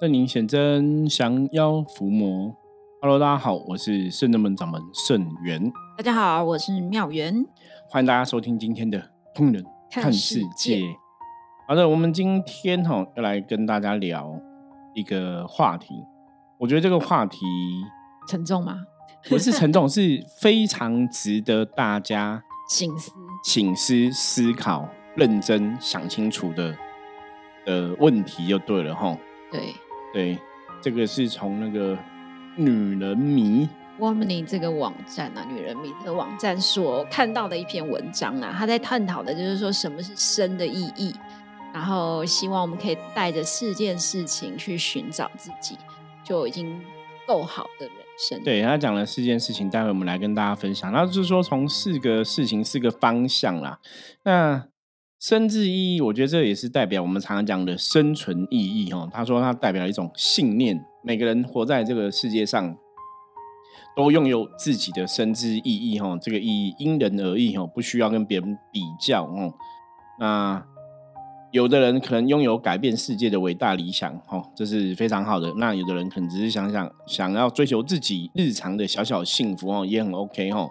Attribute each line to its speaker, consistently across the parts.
Speaker 1: 圣灵显真，降妖伏魔。Hello，大家好，我是圣真门掌门圣元。
Speaker 2: 大家好，我是妙元。
Speaker 1: 欢迎大家收听今天的《通人看世界》。好的，我们今天哈要来跟大家聊一个话题。我觉得这个话题
Speaker 2: 沉重吗？
Speaker 1: 不是沉重，是非常值得大家
Speaker 2: 醒思、
Speaker 1: 醒思、思考、认真想清楚的的问题，就对了哈。
Speaker 2: 对
Speaker 1: 对，这个是从那个女人迷
Speaker 2: Womanly 这个网站啊，女人迷这个网站所看到的一篇文章啊，他在探讨的就是说什么是生的意义，然后希望我们可以带着四件事情去寻找自己，就已经够好的人生。
Speaker 1: 对他讲了四件事情，待会我们来跟大家分享。那就是说从四个事情、四个方向啦。那生之意义，我觉得这也是代表我们常常讲的生存意义哈。他说，它代表一种信念，每个人活在这个世界上，都拥有自己的生之意义哈。这个意义因人而异哈，不需要跟别人比较哦。那有的人可能拥有改变世界的伟大理想哈，这是非常好的。那有的人可能只是想想想要追求自己日常的小小幸福哦，也很 OK 哈。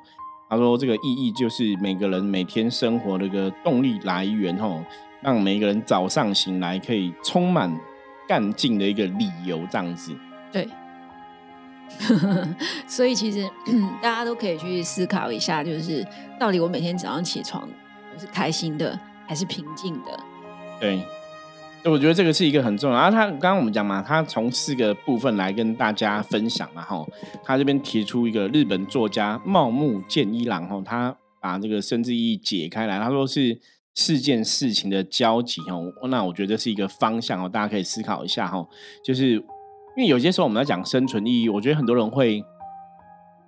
Speaker 1: 他说：“这个意义就是每个人每天生活的一个动力来源，吼，让每个人早上醒来可以充满干劲的一个理由，这样子。”
Speaker 2: 对。所以其实 大家都可以去思考一下，就是到底我每天早上起床我是开心的还是平静的？
Speaker 1: 对。我觉得这个是一个很重要。然后他刚刚我们讲嘛，他从四个部分来跟大家分享嘛，哈。他这边提出一个日本作家茂木健一郎，哈，他把这个生之意义解开来，他说是四件事情的交集，哦。那我觉得是一个方向哦，大家可以思考一下，哈。就是因为有些时候我们在讲生存意义，我觉得很多人会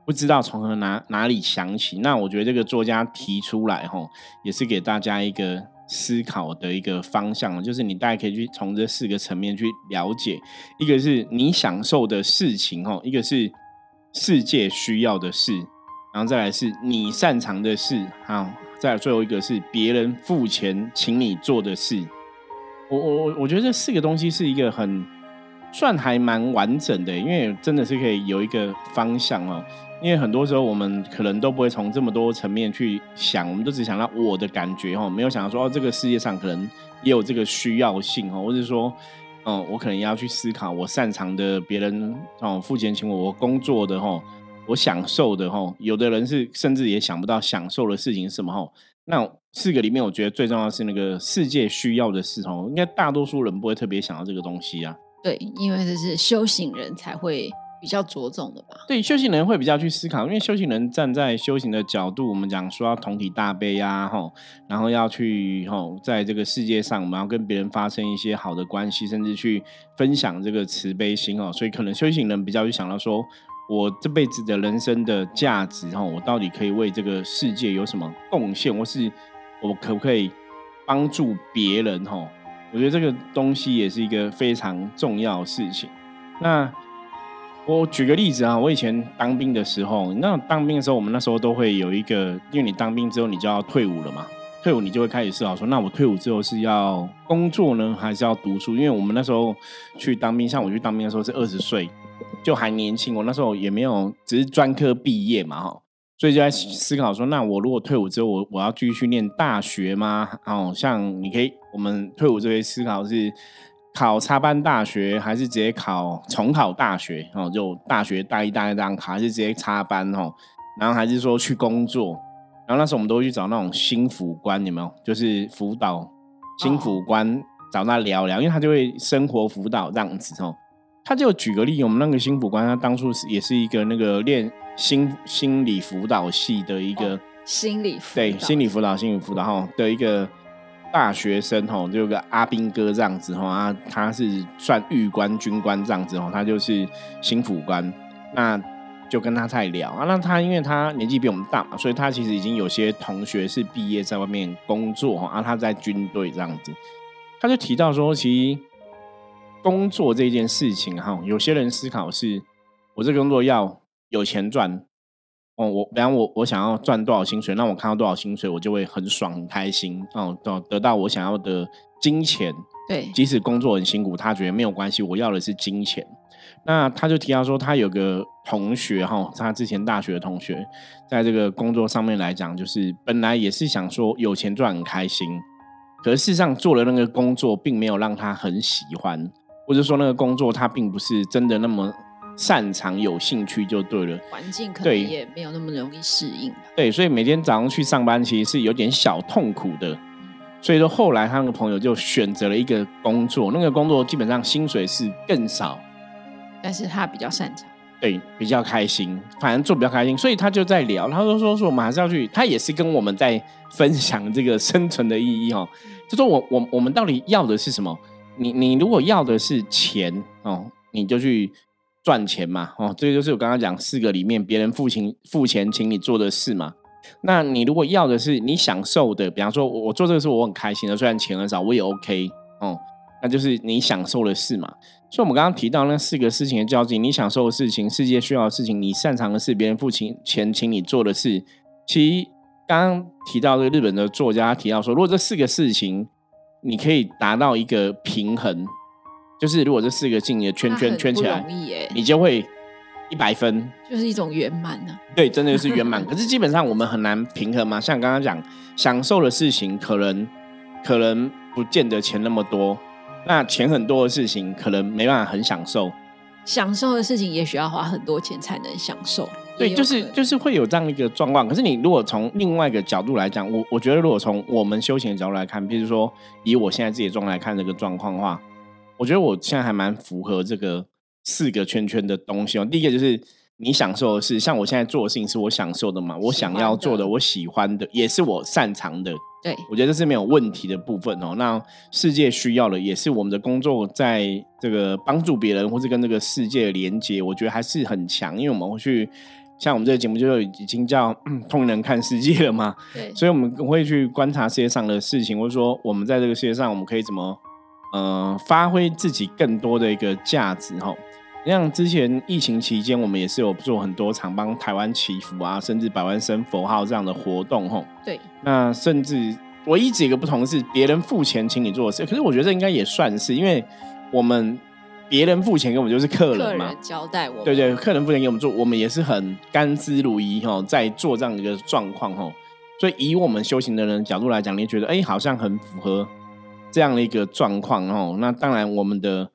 Speaker 1: 不知道从何哪哪里想起。那我觉得这个作家提出来，哈，也是给大家一个。思考的一个方向，就是你大概可以去从这四个层面去了解，一个是你享受的事情，哦，一个是世界需要的事，然后再来是你擅长的事，好，再最后一个是别人付钱请你做的事。我我我我觉得这四个东西是一个很算还蛮完整的，因为真的是可以有一个方向哦。因为很多时候我们可能都不会从这么多层面去想，我们都只想到我的感觉哈，没有想到说哦，这个世界上可能也有这个需要性哈，或者说，嗯，我可能要去思考我擅长的，别人哦付钱请我，我工作的哈，我享受的哈，有的人是甚至也想不到享受的事情是什么哈。那四个里面，我觉得最重要是那个世界需要的事哦，应该大多数人不会特别想到这个东西啊。
Speaker 2: 对，因为这是修行人才会。比较着重的吧，
Speaker 1: 对修行人会比较去思考，因为修行人站在修行的角度，我们讲说要同体大悲呀，吼，然后要去吼，在这个世界上，我们要跟别人发生一些好的关系，甚至去分享这个慈悲心哦，所以可能修行人比较去想到说，我这辈子的人生的价值，吼，我到底可以为这个世界有什么贡献，或是我可不可以帮助别人，吼，我觉得这个东西也是一个非常重要的事情，那。我举个例子啊，我以前当兵的时候，那当兵的时候，我们那时候都会有一个，因为你当兵之后你就要退伍了嘛，退伍你就会开始思考说，那我退伍之后是要工作呢，还是要读书？因为我们那时候去当兵，像我去当兵的时候是二十岁，就还年轻，我那时候也没有，只是专科毕业嘛，哈，所以就在思考说，那我如果退伍之后，我我要继续去念大学吗？哦，像你可以，我们退伍这边思考是。考插班大学还是直接考重考大学哦？就大学大一、大二这样考，还是直接插班哦？然后还是说去工作？然后那时候我们都会去找那种心辅官，有没有？就是辅导心辅官找他聊聊，因为他就会生活辅导这样子哦。他就举个例，我们那个心辅官，他当初是也是一个那个练心心理辅导系的一个
Speaker 2: 心理辅
Speaker 1: 对心理辅导、心理辅导哈的一个。大学生吼，就有个阿兵哥这样子吼啊，他是算狱官、军官这样子吼，他就是新辅官，那就跟他在聊啊。那他因为他年纪比我们大嘛，所以他其实已经有些同学是毕业在外面工作哈，啊，他在军队这样子，他就提到说，其实工作这件事情哈，有些人思考是，我这工作要有钱赚。哦，我比方我我想要赚多少薪水，那我看到多少薪水，我就会很爽很开心哦，得得到我想要的金钱
Speaker 2: 对，
Speaker 1: 即使工作很辛苦，他觉得没有关系，我要的是金钱。那他就提到说，他有个同学哈，他之前大学的同学，在这个工作上面来讲，就是本来也是想说有钱赚很开心，可是事实上做了那个工作，并没有让他很喜欢，或者说那个工作他并不是真的那么擅长、有兴趣就对了。
Speaker 2: 环境可能也没有那么容易适应吧。
Speaker 1: 对，所以每天早上去上班其实是有点小痛苦的。所以说后来他那个朋友就选择了一个工作，那个工作基本上薪水是更少，
Speaker 2: 但是他比较擅长。
Speaker 1: 对，比较开心，反正做比较开心，所以他就在聊，他就说说我们还是要去，他也是跟我们在分享这个生存的意义哦，就说我我我们到底要的是什么？你你如果要的是钱哦，你就去赚钱嘛哦，这个就是我刚刚讲四个里面别人付钱付钱请你做的事嘛。那你如果要的是你享受的，比方说我做这个事我很开心的，虽然钱很少，我也 OK 哦，那就是你享受的事嘛。所以我们刚刚提到那四个事情的交集，你享受的事情、世界需要的事情、你擅长的事、别人付钱钱请你做的事，其实刚刚提到这个日本的作家提到说，如果这四个事情你可以达到一个平衡，就是如果这四个进你的圈圈圈起来
Speaker 2: 容易耶，
Speaker 1: 你就会一百分。
Speaker 2: 就是一种圆满呢。
Speaker 1: 对，真的就是圆满。可是基本上我们很难平衡嘛。像刚刚讲，享受的事情可能可能不见得钱那么多，那钱很多的事情可能没办法很享受。
Speaker 2: 享受的事情也许要花很多钱才能享受。
Speaker 1: 对，就是就是会有这样一个状况。可是你如果从另外一个角度来讲，我我觉得如果从我们修行的角度来看，比如说以我现在自己的状态来看这个状况的话，我觉得我现在还蛮符合这个四个圈圈的东西哦。第一个就是你享受的是，像我现在做的事情是我享受的嘛，我想要做的，我喜欢的，也是我擅长的。
Speaker 2: 对
Speaker 1: 我觉得这是没有问题的部分哦。那世界需要的也是我们的工作，在这个帮助别人或是跟这个世界的连接，我觉得还是很强，因为我们会去像我们这个节目就已经叫嗯通灵人看世界了嘛，
Speaker 2: 对
Speaker 1: 所以我们会去观察世界上的事情，或者说我们在这个世界上我们可以怎么呃发挥自己更多的一个价值哈。像之前疫情期间，我们也是有做很多场帮台湾祈福啊，甚至百万声佛号这样的活动吼。
Speaker 2: 对，
Speaker 1: 那甚至唯一几个不同的是，别人付钱请你做的事，可是我觉得这应该也算是，因为我们别人付钱给我们就是客
Speaker 2: 客
Speaker 1: 人嘛，
Speaker 2: 人交代我们，
Speaker 1: 对对，客人付钱给我们做，我们也是很甘之如饴哈，在做这样一个状况哈。所以以我们修行的人的角度来讲，你觉得哎，好像很符合这样的一个状况哦。那当然，我们的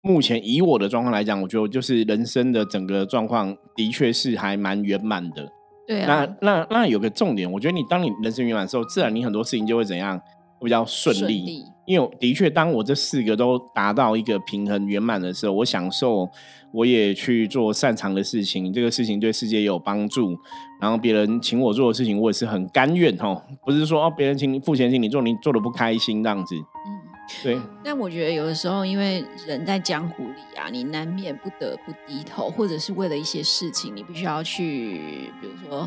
Speaker 1: 目前以我的状况来讲，我觉得就是人生的整个状况的确是还蛮圆满的。
Speaker 2: 对啊，
Speaker 1: 那那那有个重点，我觉得你当你人生圆满的时候，自然你很多事情就会怎样，会比较顺利。因为的确，当我这四个都达到一个平衡圆满的时候，我享受，我也去做擅长的事情，这个事情对世界也有帮助。然后别人请我做的事情，我也是很甘愿哦，不是说哦别人请你付钱请你做，你做的不开心这样子。
Speaker 2: 嗯。
Speaker 1: 对，
Speaker 2: 但我觉得有的时候，因为人在江湖里啊，你难免不得不低头，或者是为了一些事情，你必须要去，比如说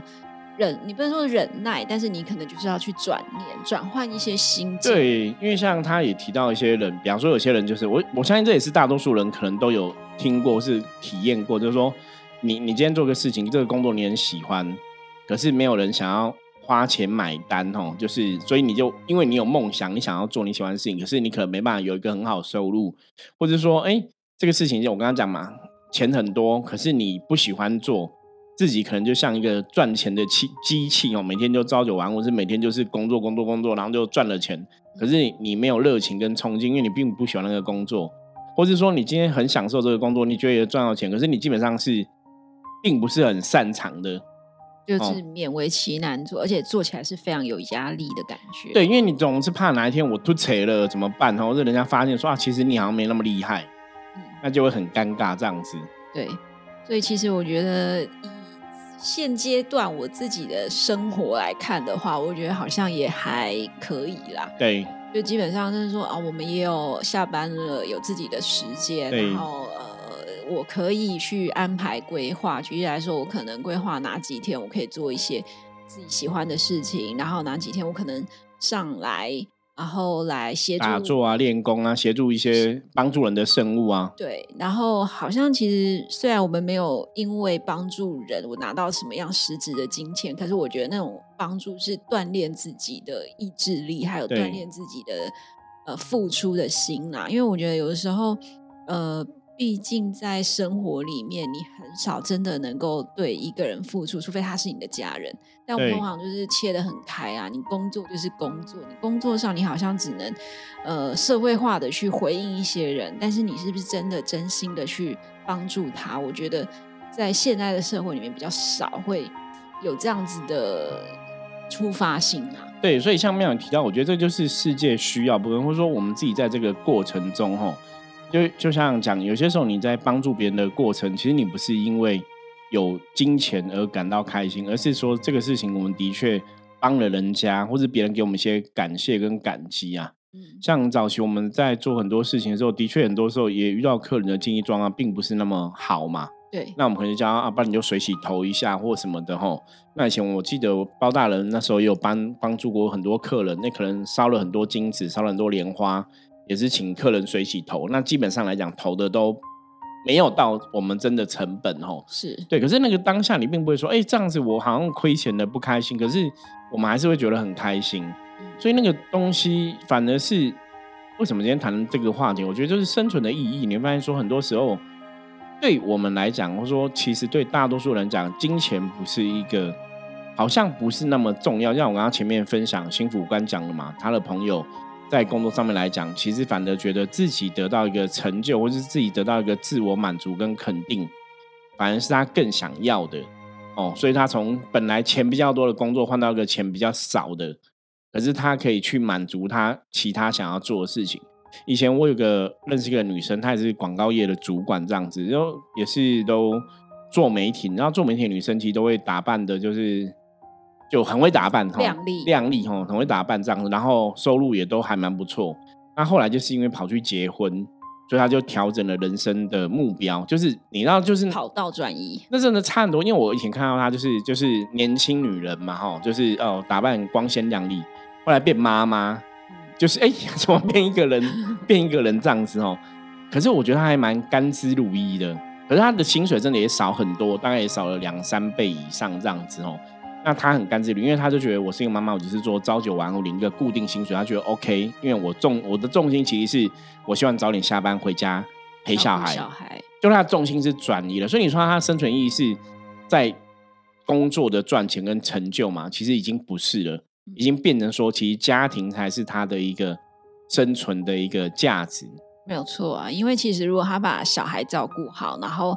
Speaker 2: 忍，你不能说忍耐，但是你可能就是要去转念，转换一些心境。
Speaker 1: 对，因为像他也提到一些人，比方说有些人就是我，我相信这也是大多数人可能都有听过，是体验过，就是说你你今天做个事情，这个工作你很喜欢，可是没有人想要花钱买单哦，就是所以你就因为你有梦想，你想要做你喜欢的事情，可是你可能没办法有一个很好的收入，或者说哎这个事情就我刚刚讲嘛，钱很多，可是你不喜欢做。自己可能就像一个赚钱的器机器哦，每天就朝九晚五，是每天就是工作工作工作，然后就赚了钱。可是你你没有热情跟冲劲，因为你并不喜欢那个工作，或是说你今天很享受这个工作，你觉得也赚到钱，可是你基本上是并不是很擅长的。
Speaker 2: 就是
Speaker 1: 哦
Speaker 2: 勉为其难做，而且做起来是非常有压力的感觉。
Speaker 1: 对，因为你总是怕哪一天我突锤了怎么办？或者人家发现说啊，其实你好像没那么厉害，
Speaker 2: 嗯
Speaker 1: 那就会很尴尬这样子。
Speaker 2: 对，所以其实我觉得以现阶段我自己的生活来看的话，我觉得好像也还可以啦。
Speaker 1: 对
Speaker 2: 就基本上就是说啊，我们也有下班了，有自己的时间，然后呃，我可以去安排规划。举例来说，我可能规划哪几天我可以做一些自己喜欢的事情，然后哪几天我可能上来，然后来协助
Speaker 1: 打坐啊、练功啊，协助一些帮助人的圣物啊。
Speaker 2: 对，然后好像其实虽然我们没有因为帮助人我拿到什么样实质的金钱，可是我觉得那种帮助是锻炼自己的意志力，还有
Speaker 1: 对
Speaker 2: 锻炼自己的呃付出的心啦。因为我觉得有的时候，呃。毕竟在生活里面，你很少真的能够对一个人付出，除非他是你的家人。但我们通常就是切得很开啊，你工作就是工作，你工作上你好像只能呃社会化的去回应一些人，但是你是不是真的真心的去帮助他？我觉得在现在的社会里面比较少会有这样子的出发性啊。
Speaker 1: 对，所以像妙提到，我觉得这就是世界需要，不能或者说我们自己在这个过程中，吼。就就像讲，有些时候你在帮助别人的过程，其实你不是因为有金钱而感到开心，而是说这个事情我们的确帮了人家，或者别人给我们一些感谢跟感激啊。嗯，像早期我们在做很多事情的时候，的确很多时候也遇到客人的经济状况并不是那么好嘛。
Speaker 2: 对，
Speaker 1: 那我们可能叫啊，不然你就水洗头一下或什么的吼。那以前我记得包大人那时候也有帮帮助过很多客人，那可能烧了很多金子，烧了很多莲花。也是请客人水洗投，那基本上来讲投的都没有到我们真的成本哦。
Speaker 2: 是
Speaker 1: 对，可是那个当下你并不会说，哎，这样子我好像亏钱的不开心，可是我们还是会觉得很开心。所以那个东西反而是为什么今天谈这个话题？我觉得就是生存的意义。你会发现说，很多时候对我们来讲，或者说其实对大多数人讲，金钱不是一个好像不是那么重要。像我刚刚前面分享，幸福官讲了嘛，他的朋友。在工作上面来讲，其实反而觉得自己得到一个成就，或者是自己得到一个自我满足跟肯定，反而是他更想要的哦。所以他从本来钱比较多的工作换到一个钱比较少的，可是他可以去满足他其他想要做的事情。以前我有个认识一个女生，她也是广告业的主管，这样子，然后也是都做媒体，然后做媒体的女生其实都会打扮的，就是。就很会打扮，
Speaker 2: 靓丽，
Speaker 1: 靓丽哈，很会打扮这样子，然后收入也都还蛮不错。那后来就是因为跑去结婚，所以他就调整了人生的目标，就是你知道，就是
Speaker 2: 跑道转移。
Speaker 1: 那真的差很多，因为我以前看到她就是就是年轻女人嘛，哈，就是哦打扮光鲜亮丽，后来变妈妈，就是哎怎么变一个人 变一个人这样子哦。可是我觉得她还蛮甘之如饴的，可是她的薪水真的也少很多，大概也少了两三倍以上这样子哦。那他很甘之如因为他就觉得我是一个妈妈，我只是做朝九晚五领一个固定薪水，他觉得 OK。因为我重我的重心其实是我希望早点下班回家陪小孩，
Speaker 2: 小孩
Speaker 1: 就他的重心是转移了。所以你说他生存意义是在工作的赚钱跟成就嘛？其实已经不是了，已经变成说其实家庭才是他的一个生存的一个价值。
Speaker 2: 没有错啊，因为其实如果他把小孩照顾好，然后。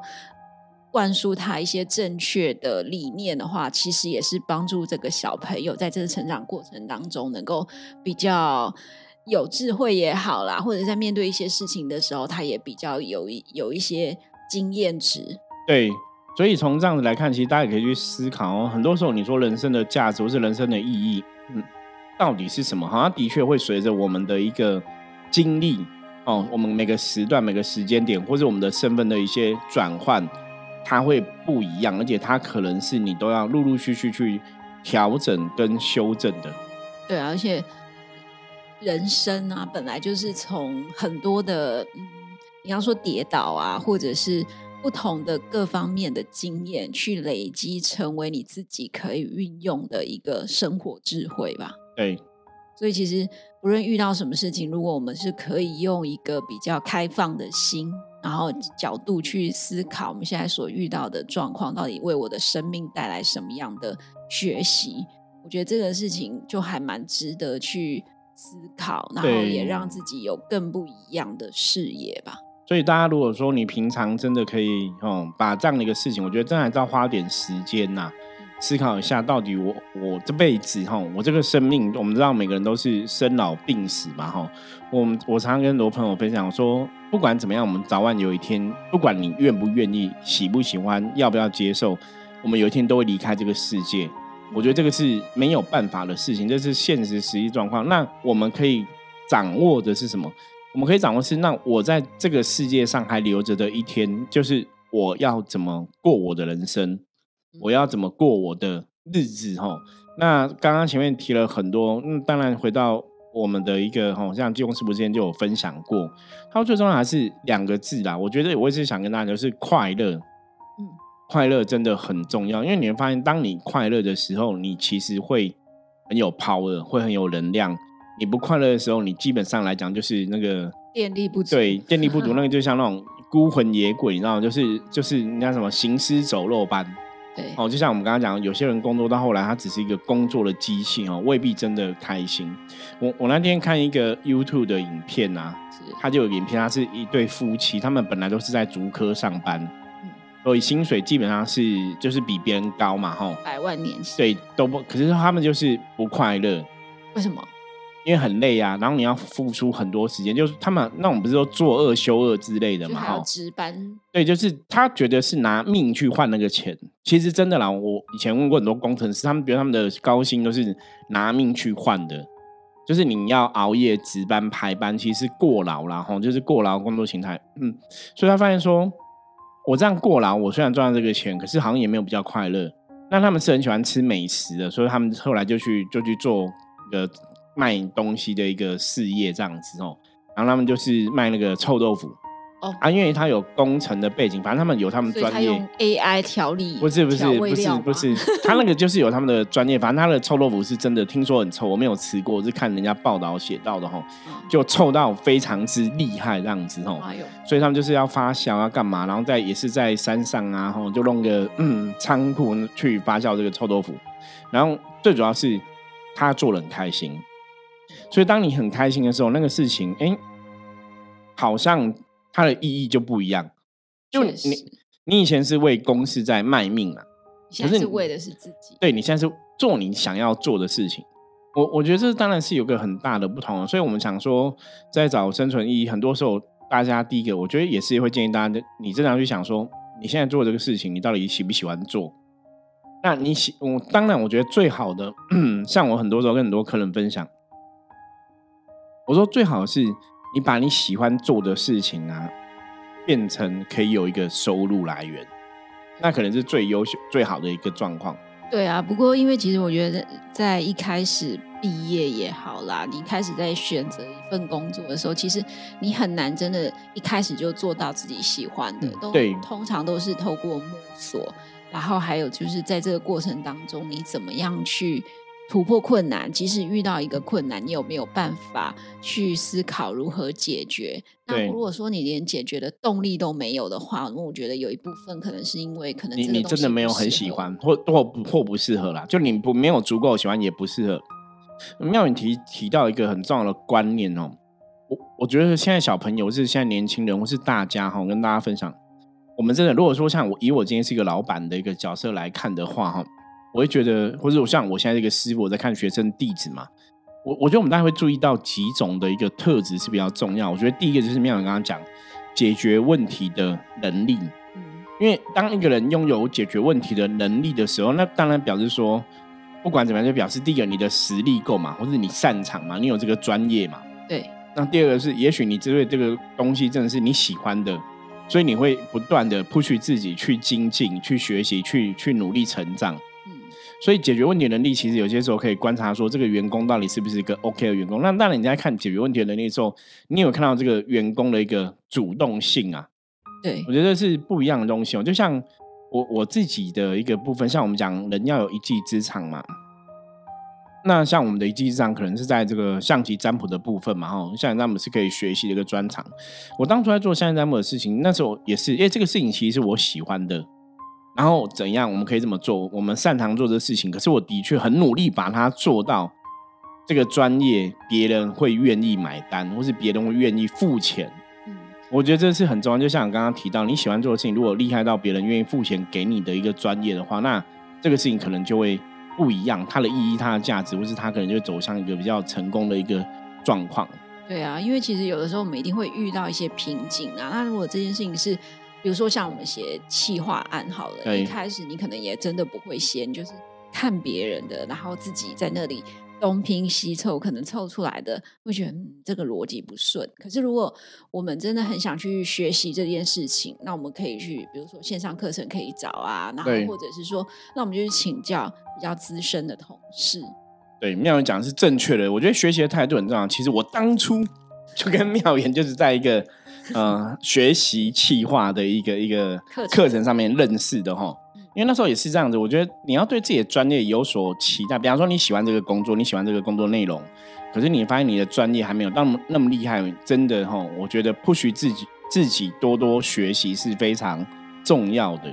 Speaker 2: 灌输他一些正确的理念的话，其实也是帮助这个小朋友在这个成长过程当中能够比较有智慧也好啦，或者在面对一些事情的时候，他也比较有有一些经验值。
Speaker 1: 对，所以从这样子来看，其实大家也可以去思考哦。很多时候你说人生的价值或是人生的意义，嗯，到底是什么？好像的确会随着我们的一个经历哦，我们每个时段、每个时间点，或者我们的身份的一些转换。它会不一样，而且它可能是你都要陆陆续续去调整跟修正的。
Speaker 2: 对，而且人生啊，本来就是从很多的，嗯，你要说跌倒啊，或者是不同的各方面的经验去累积，成为你自己可以运用的一个生活智慧吧。
Speaker 1: 对，
Speaker 2: 所以其实不论遇到什么事情，如果我们是可以用一个比较开放的心。然后角度去思考我们现在所遇到的状况，到底为我的生命带来什么样的学习？我觉得这个事情就还蛮值得去思考，然后也让自己有更不一样的视野吧。
Speaker 1: 所以大家如果说你平常真的可以嗯，把这样的一个事情，我觉得真的要花点时间呐。思考一下，到底我我这辈子哈，我这个生命，我们知道每个人都是生老病死嘛哈。我们我常常跟很多朋友分享说，不管怎么样，我们早晚有一天，不管你愿不愿意、喜不喜欢、要不要接受，我们有一天都会离开这个世界。我觉得这个是没有办法的事情，这是现实实际状况。那我们可以掌握的是什么？我们可以掌握是，那我在这个世界上还留着的一天，就是我要怎么过我的人生。我要怎么过我的日子？哈，那刚刚前面提了很多，嗯，当然回到我们的一个哈，像济公师傅之前就有分享过，他说最重要还是两个字啦。我觉得我一直想跟大家就是快乐，嗯，快乐真的很重要，因为你会发现，当你快乐的时候，你其实会很有 power，会很有能量，你不快乐的时候，你基本上来讲就是那个
Speaker 2: 电力不足，
Speaker 1: 对电力不足，那个就像那种孤魂野鬼，你知道吗？就是就是人家什么行尸走肉般。
Speaker 2: 对，
Speaker 1: 哦，就像我们刚刚讲，有些人工作到后来，他只是一个工作的机器哦，未必真的开心。我我那天看一个 YouTube 的影片啊，他就有影片，他是一对夫妻，他们本来都是在竹科上班，嗯，所以薪水基本上是就是比别人高嘛，吼，
Speaker 2: 百万年薪，
Speaker 1: 对，都不，可是他们就是不快乐，
Speaker 2: 为什么？
Speaker 1: 因为很累啊，然后你要付出很多时间，就是他们那种不是说做恶休恶之类的嘛，
Speaker 2: 还要值班。
Speaker 1: 对，就是他觉得是拿命去换那个钱。其实真的啦，我以前问过很多工程师，他们觉得他们的高薪都是拿命去换的，就是你要熬夜值班排班，其实过劳啦，吼，就是过劳工作形态。嗯，所以他发现说，我这样过劳，我虽然赚到这个钱，可是好像也没有比较快乐。那他们是很喜欢吃美食的，所以他们后来就去就去做个。卖东西的一个事业这样子哦，然后他们就是卖那个臭豆腐。哦。啊，因为他有工程的背景，反正他们有他们专业。
Speaker 2: AI 调理，
Speaker 1: 不是不是不是不是，他那个就是有他们的专业，反正他的臭豆腐是真的，听说很臭，我没有吃过，是看人家报道写到的哈，就臭到非常之厉害这样子哦，所以他们就是要发酵要干嘛，然后在也是在山上啊，吼就弄个嗯仓库去发酵这个臭豆腐，然后最主要是他做的很开心。所以，当你很开心的时候，那个事情，哎，好像它的意义就不一样。就你，你以前是为公司在卖命啊，
Speaker 2: 现在是为的是自己。
Speaker 1: 对，你现在是做你想要做的事情。我我觉得这当然是有个很大的不同。所以我们想说，在找生存意义，很多时候，大家第一个，我觉得也是会建议大家，你正常去想说，你现在做这个事情，你到底喜不喜欢做？那你喜，我当然，我觉得最好的，像我很多时候跟很多客人分享。我说最好是你把你喜欢做的事情啊，变成可以有一个收入来源，那可能是最优秀、最好的一个状况。
Speaker 2: 对啊，不过因为其实我觉得在一开始毕业也好啦，你开始在选择一份工作的时候，其实你很难真的一开始就做到自己喜欢的，都通常都是透过摸索，然后还有就是在这个过程当中，你怎么样去。突破困难，即使遇到一个困难，你有没有办法去思考如何解决？那如果说你连解决的动力都没有的话，那我觉得有一部分可能是因为可能
Speaker 1: 你你真的没有很喜欢，或或不或不适合啦。就你不没有足够喜欢，也不适合。妙远提提到一个很重要的观念哦，我我觉得现在小朋友是现在年轻人，或是大家哈，跟大家分享，我们真的如果说像我以我今天是一个老板的一个角色来看的话哈。我会觉得，或者我像我现在这个师傅，我在看学生弟子嘛，我我觉得我们大家会注意到几种的一个特质是比较重要。我觉得第一个就是妙远刚刚讲解决问题的能力，嗯，因为当一个人拥有解决问题的能力的时候，那当然表示说，不管怎么样，就表示第一个你的实力够嘛，或者你擅长嘛，你有这个专业嘛，
Speaker 2: 对。
Speaker 1: 那第二个是，也许你针对这个东西真的是你喜欢的，所以你会不断的 push 自己去精进、去学习、去去努力成长。所以解决问题能力，其实有些时候可以观察说，这个员工到底是不是一个 OK 的员工。那当然，你在看解决问题的能力的时候，你有看到这个员工的一个主动性啊？
Speaker 2: 对，
Speaker 1: 我觉得是不一样的东西哦。就像我我自己的一个部分，像我们讲人要有一技之长嘛。那像我们的一技之长，可能是在这个象棋占卜的部分嘛。哈，象棋占卜是可以学习的一个专长。我当初在做象棋占卜的事情，那时候也是，因为这个事情其实是我喜欢的。然后怎样？我们可以这么做。我们擅长做这事情，可是我的确很努力把它做到这个专业，别人会愿意买单，或是别人会愿意付钱。嗯，我觉得这是很重要。就像刚刚提到，你喜欢做的事情，如果厉害到别人愿意付钱给你的一个专业的话，那这个事情可能就会不一样，它的意义、它的价值，或是它可能就会走向一个比较成功的一个状况。
Speaker 2: 对啊，因为其实有的时候我们一定会遇到一些瓶颈啊。那如果这件事情是比如说像我们写企划案好了，一开始你可能也真的不会先就是看别人的，然后自己在那里东拼西凑，可能凑出来的会觉得这个逻辑不顺。可是如果我们真的很想去学习这件事情，那我们可以去，比如说线上课程可以找啊，然后或者是说，那我们就去请教比较资深的同事。
Speaker 1: 对，妙言讲的是正确的，我觉得学习的态度很重要。其实我当初就跟妙言就是在一个。呃，学习气化的一个一个课程上面认识的哈，因为那时候也是这样子，我觉得你要对自己的专业有所期待。比方说你喜欢这个工作，你喜欢这个工作内容，可是你发现你的专业还没有那么那么厉害，真的哈，我觉得不许自己自己多多学习是非常重要的。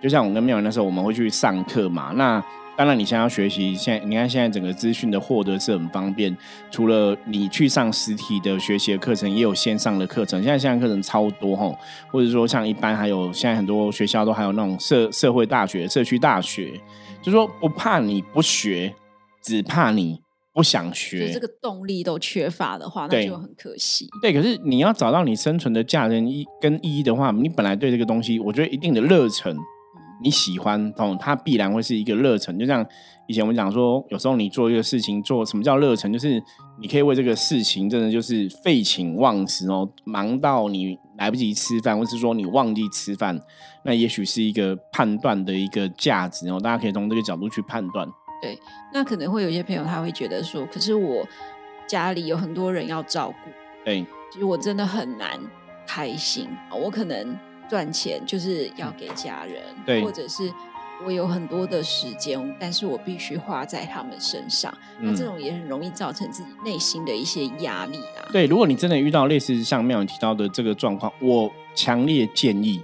Speaker 1: 就像我跟妙文那时候，我们会去上课嘛，那。当然，你现在要学习，现在你看现在整个资讯的获得是很方便。除了你去上实体的学习的课程，也有线上的课程。现在线上课程超多哈，或者说像一般还有现在很多学校都还有那种社社会大学、社区大学，就说不怕你不学，只怕你不想学。
Speaker 2: 这个动力都缺乏的话，那就很可惜。
Speaker 1: 对，可是你要找到你生存的价值一跟意义的话，你本来对这个东西，我觉得一定的热忱。你喜欢哦，它必然会是一个热忱。就像以前我们讲说，有时候你做一个事情，做什么叫热忱？就是你可以为这个事情真的就是废寝忘食哦，忙到你来不及吃饭，或是说你忘记吃饭，那也许是一个判断的一个价值哦。大家可以从这个角度去判断。
Speaker 2: 对，那可能会有一些朋友他会觉得说，可是我家里有很多人要照顾，
Speaker 1: 对，
Speaker 2: 其实我真的很难开心我可能。赚钱就是要给家人，
Speaker 1: 对，
Speaker 2: 或者是我有很多的时间，但是我必须花在他们身上，那这种也很容易造成自己内心的一些压力啊。
Speaker 1: 对，如果你真的遇到类似像妙提到的这个状况，我强烈建议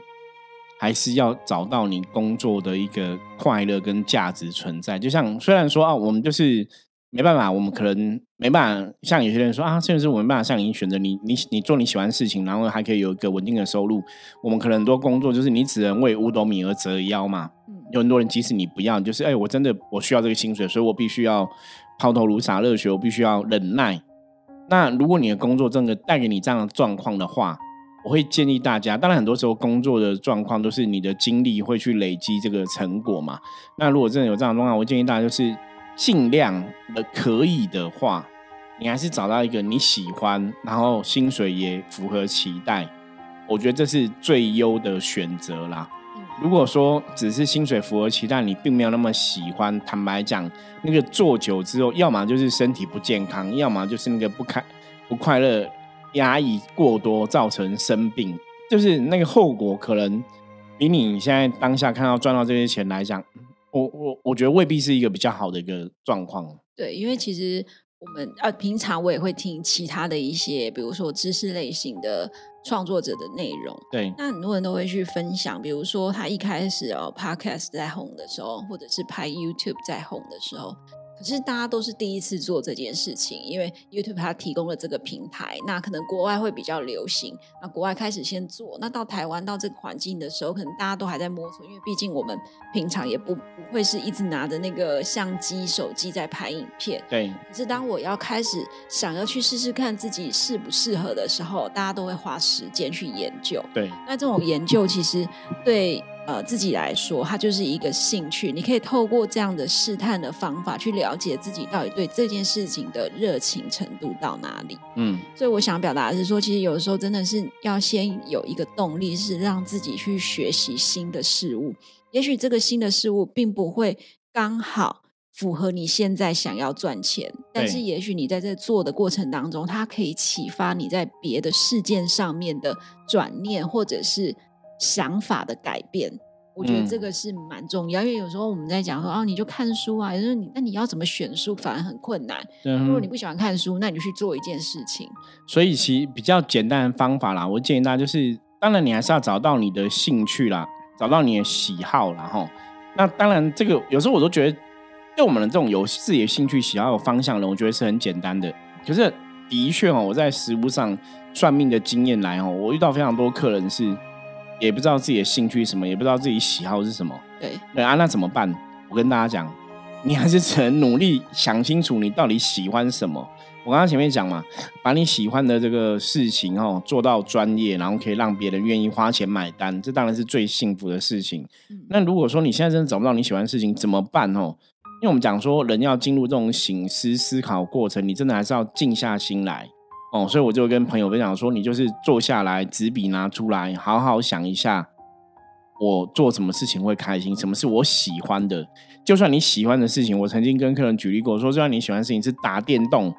Speaker 1: 还是要找到你工作的一个快乐跟价值存在。就像虽然说啊，我们就是。没办法，我们可能没办法像有些人说啊，甚至是我没办法像你选择你你你做你喜欢的事情，然后还可以有一个稳定的收入。我们可能很多工作就是你只能为五斗米而折腰嘛。有很多人即使你不要，就是哎，我真的我需要这个薪水，所以我必须要抛头颅洒热血，我必须要忍耐。那如果你的工作真的带给你这样的状况的话，我会建议大家，当然很多时候工作的状况都是你的精力会去累积这个成果嘛。那如果真的有这样的状况，我建议大家就是。尽量的可以的话，你还是找到一个你喜欢，然后薪水也符合期待，我觉得这是最优的选择啦。如果说只是薪水符合期待，你并没有那么喜欢，坦白讲，那个做久之后，要么就是身体不健康，要么就是那个不开不快乐、压抑过多造成生病，就是那个后果可能比你现在当下看到赚到这些钱来讲。我我我觉得未必是一个比较好的一个状况。
Speaker 2: 对，因为其实我们啊平常我也会听其他的一些，比如说知识类型的创作者的内容。
Speaker 1: 对，
Speaker 2: 那很多人都会去分享，比如说他一开始哦，Podcast 在红的时候，或者是拍 YouTube 在红的时候。可是大家都是第一次做这件事情，因为 YouTube 它提供了这个平台，那可能国外会比较流行，那国外开始先做，那到台湾到这个环境的时候，可能大家都还在摸索，因为毕竟我们平常也不不会是一直拿着那个相机、手机在拍影片。
Speaker 1: 对。
Speaker 2: 可是当我要开始想要去试试看自己适不适合的时候，大家都会花时间去研究。
Speaker 1: 对。
Speaker 2: 那这种研究其实对。呃，自己来说，它就是一个兴趣。你可以透过这样的试探的方法，去了解自己到底对这件事情的热情程度到哪里。嗯，所以我想表达的是说，其实有的时候真的是要先有一个动力，是让自己去学习新的事物。也许这个新的事物并不会刚好符合你现在想要赚钱，但是也许你在这做的过程当中，它可以启发你在别的事件上面的转念，或者是。想法的改变，我觉得这个是蛮重要，因为有时候我们在讲说哦，你就看书啊，就是你那你要怎么选书，反而很困难。如果你不喜欢看书，那你就去做一件事情。
Speaker 1: 所以其实比较简单的方法啦，我建议大家就是，当然你还是要找到你的兴趣啦，找到你的喜好啦。哈。那当然，这个有时候我都觉得，对我们的这种有自己的兴趣喜好有方向的，我觉得是很简单的。可是的确哦，我在实物上算命的经验来哦，我遇到非常多客人是。也不知道自己的兴趣什么，也不知道自己喜好是什么。
Speaker 2: 对
Speaker 1: 对啊，那怎么办？我跟大家讲，你还是只能努力想清楚你到底喜欢什么。我刚刚前面讲嘛，把你喜欢的这个事情哦做到专业，然后可以让别人愿意花钱买单，这当然是最幸福的事情。那如果说你现在真的找不到你喜欢的事情，怎么办哦？因为我们讲说，人要进入这种醒思思考过程，你真的还是要静下心来。哦，所以我就跟朋友分享说，你就是坐下来，纸笔拿出来，好好想一下，我做什么事情会开心，什么是我喜欢的。就算你喜欢的事情，我曾经跟客人举例过，说就算你喜欢的事情是打电动，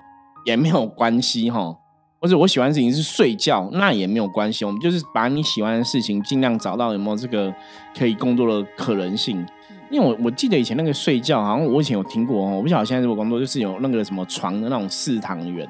Speaker 1: 也没有关系哈。或者我喜欢的事情是睡觉，那也没有关系。我们就是把你喜欢的事情尽量找到有没有这个可以工作的可能性。因为我我记得以前那个睡觉，好像我以前有听过哦，我不晓得现在这个工作就是有那个什么床的那种四堂员。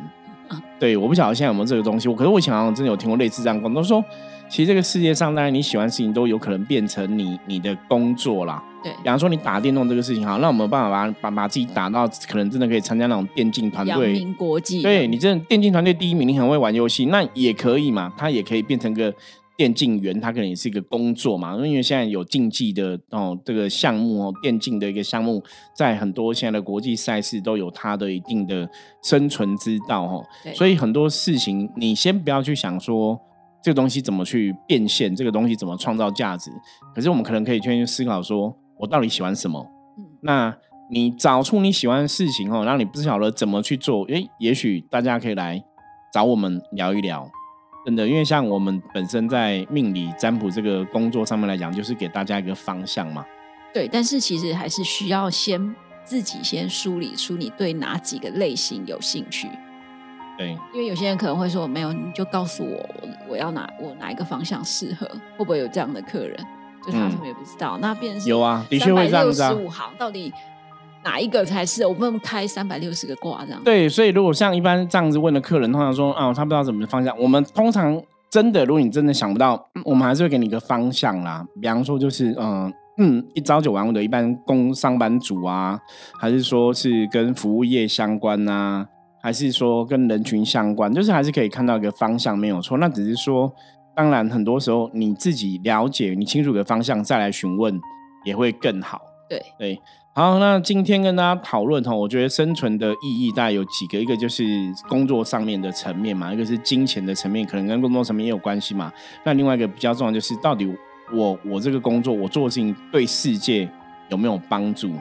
Speaker 1: 对，我不晓得现在有没有这个东西。我可是我以前好像真的有听过类似这样讲，都，说其实这个世界上，当然你喜欢的事情都有可能变成你你的工作啦。
Speaker 2: 对，
Speaker 1: 比方说你打电动这个事情，好，那我们有办法把把把自己打到可能真的可以参加那种电竞团队，
Speaker 2: 名国际。
Speaker 1: 对你真的电竞团队第一名，你很会玩游戏，那也可以嘛，它也可以变成个电竞员，他可能也是一个工作嘛。因为现在有竞技的哦这个项目哦，电竞的一个项目，在很多现在的国际赛事都有它的一定的生存之道哦。所以很多事情你先不要去想说这个东西怎么去变现，这个东西怎么创造价值，可是我们可能可以先去思考说。我到底喜欢什么？嗯那你找出你喜欢的事情哦，让你不晓得怎么去做。诶，也许大家可以来找我们聊一聊，真的，因为像我们本身在命理占卜这个工作上面来讲，就是给大家一个方向嘛。
Speaker 2: 对，但是其实还是需要先自己先梳理出你对哪几个类型有兴趣。
Speaker 1: 对，
Speaker 2: 因为有些人可能会说没有，你就告诉我，我我要哪我哪一个方向适合，会不会有这样的客人？就他什么也不知道，那变成
Speaker 1: 有啊，的确会这样子啊。
Speaker 2: 十五行到底哪一个才是？我们开三百六十个卦这样。
Speaker 1: 对，所以如果像一般这样子问的客人，通常说啊，他不知道怎么方向。我们通常真的，如果你真的想不到，我们还是会给你一个方向啦。比方说，就是嗯嗯，一朝九晚五的一般工上班族啊，还是说是跟服务业相关啊，还是说跟人群相关，就是还是可以看到一个方向，没有错。那只是说。当然，很多时候你自己了解、你清楚的方向再来询问也会更好。
Speaker 2: 对
Speaker 1: 对，好，那今天跟大家讨论哈，我觉得生存的意义大概有几个，一个就是工作上面的层面嘛，一个是金钱的层面，可能跟工作层面也有关系嘛。那另外一个比较重要就是，到底我我这个工作我做的事情对世界有没有帮助？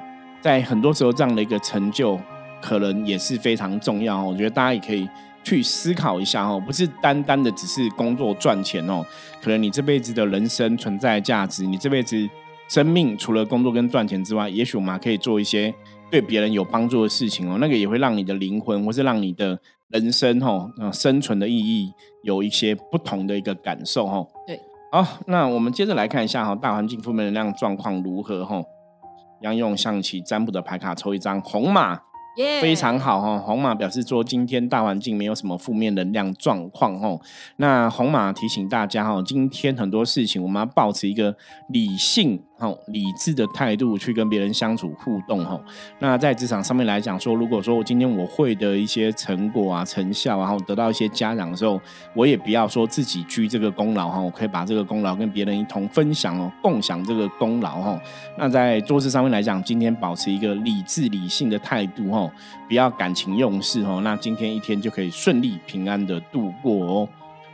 Speaker 1: 在很多时候，这样的一个成就可能也是非常重要。我觉得大家也可以。去思考一下哦，不是单单的只是工作赚钱哦，可能你这辈子的人生存在价值，你这辈子生命除了工作跟赚钱之外，也许我们还可以做一些对别人有帮助的事情哦，那个也会让你的灵魂或是让你的人生哦，生存的意义有一些不同的一个感受哦。
Speaker 2: 对，
Speaker 1: 好，那我们接着来看一下哈，大环境负面能量状况如何哈？要用象棋占卜的牌卡抽一张红马。非常好哈，红马表示说今天大环境没有什么负面能量状况哦。那红马提醒大家哈，今天很多事情我们要保持一个理性。好，理智的态度去跟别人相处互动哈。那在职场上面来讲说，如果说我今天我会的一些成果啊、成效，然后得到一些嘉奖的时候，我也不要说自己居这个功劳哈，我可以把这个功劳跟别人一同分享哦，共享这个功劳哈。那在做事上面来讲，今天保持一个理智理性的态度哈，不要感情用事哦。那今天一天就可以顺利平安的度过哦。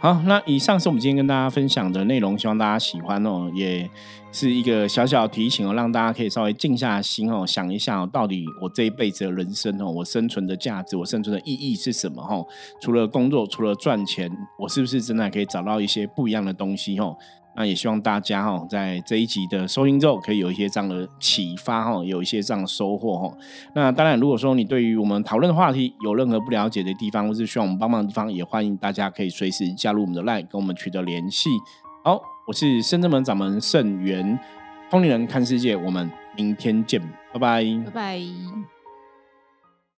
Speaker 1: 好，那以上是我们今天跟大家分享的内容，希望大家喜欢哦，也是一个小小提醒哦，让大家可以稍微静下心哦，想一下哦到底我这一辈子的人生哦，我生存的价值，我生存的意义是什么哦？除了工作，除了赚钱，我是不是真的可以找到一些不一样的东西哦？那也希望大家哈，在这一集的收听之后，可以有一些这样的启发哈，有一些这样的收获哈。那当然，如果说你对于我们讨论的话题有任何不了解的地方，或是需要我们帮忙的地方，也欢迎大家可以随时加入我们的 LINE，跟我们取得联系。好，我是深圳门掌门盛元，通灵人看世界，我们明天见，拜拜，
Speaker 2: 拜拜。